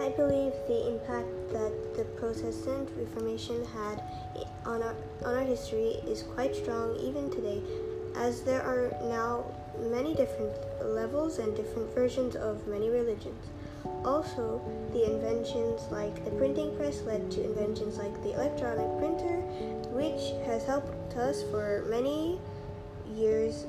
I believe the impact that the Protestant Reformation had on our, on our history is quite strong even today, as there are now many different levels and different versions of many religions. Also, the inventions like the printing press led to inventions like the electronic printer, which has helped us for many years.